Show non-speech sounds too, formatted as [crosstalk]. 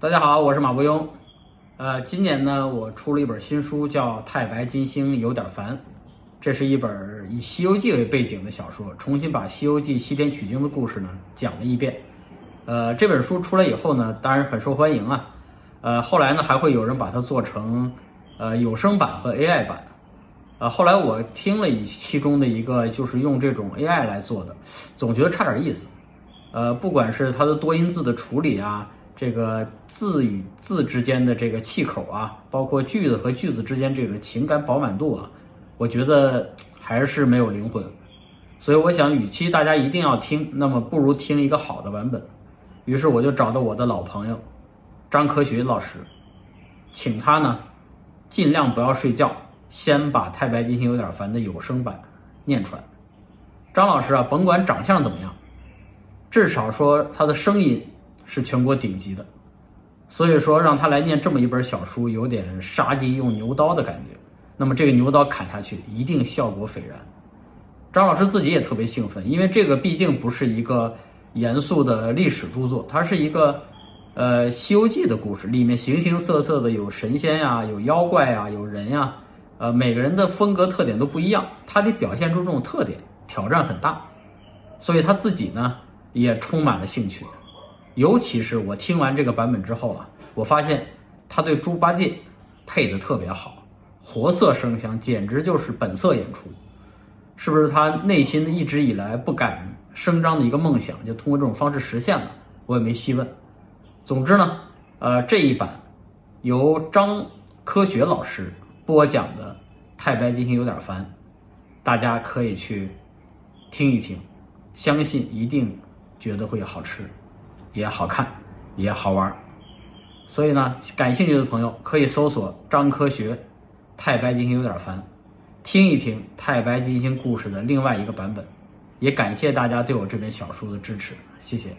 大家好，我是马伯庸。呃，今年呢，我出了一本新书，叫《太白金星有点烦》。这是一本以《西游记》为背景的小说，重新把《西游记》西天取经的故事呢讲了一遍。呃，这本书出来以后呢，当然很受欢迎啊。呃，后来呢，还会有人把它做成呃有声版和 AI 版。呃，后来我听了一其中的一个，就是用这种 AI 来做的，总觉得差点意思。呃，不管是它的多音字的处理啊。这个字与字之间的这个气口啊，包括句子和句子之间这个情感饱满度啊，我觉得 [tsk] 还是没有灵魂。所以我想，与其大家一定要听，那么不如听一个好的版本。于是我就找到我的老朋友张科学老师，请他呢尽量不要睡觉，先把《太白金星有点烦》的有声版念出来。张老师啊，甭管长相怎么样，至少说他的声音。是全国顶级的，所以说让他来念这么一本小书，有点杀鸡用牛刀的感觉。那么这个牛刀砍下去，一定效果斐然。张老师自己也特别兴奋，因为这个毕竟不是一个严肃的历史著作，它是一个呃《西游记》的故事，里面形形色色的有神仙呀，有妖怪呀，有人呀，呃，每个人的风格特点都不一样，他得表现出这种特点，挑战很大，所以他自己呢也充满了兴趣。尤其是我听完这个版本之后啊，我发现他对猪八戒配的特别好，活色生香，简直就是本色演出。是不是他内心一直以来不敢声张的一个梦想，就通过这种方式实现了？我也没细问。总之呢，呃，这一版由张科学老师播讲的《太白金星有点烦》，大家可以去听一听，相信一定觉得会好吃。也好看，也好玩所以呢，感兴趣的朋友可以搜索张科学《太白金星有点烦》，听一听太白金星故事的另外一个版本。也感谢大家对我这本小书的支持，谢谢。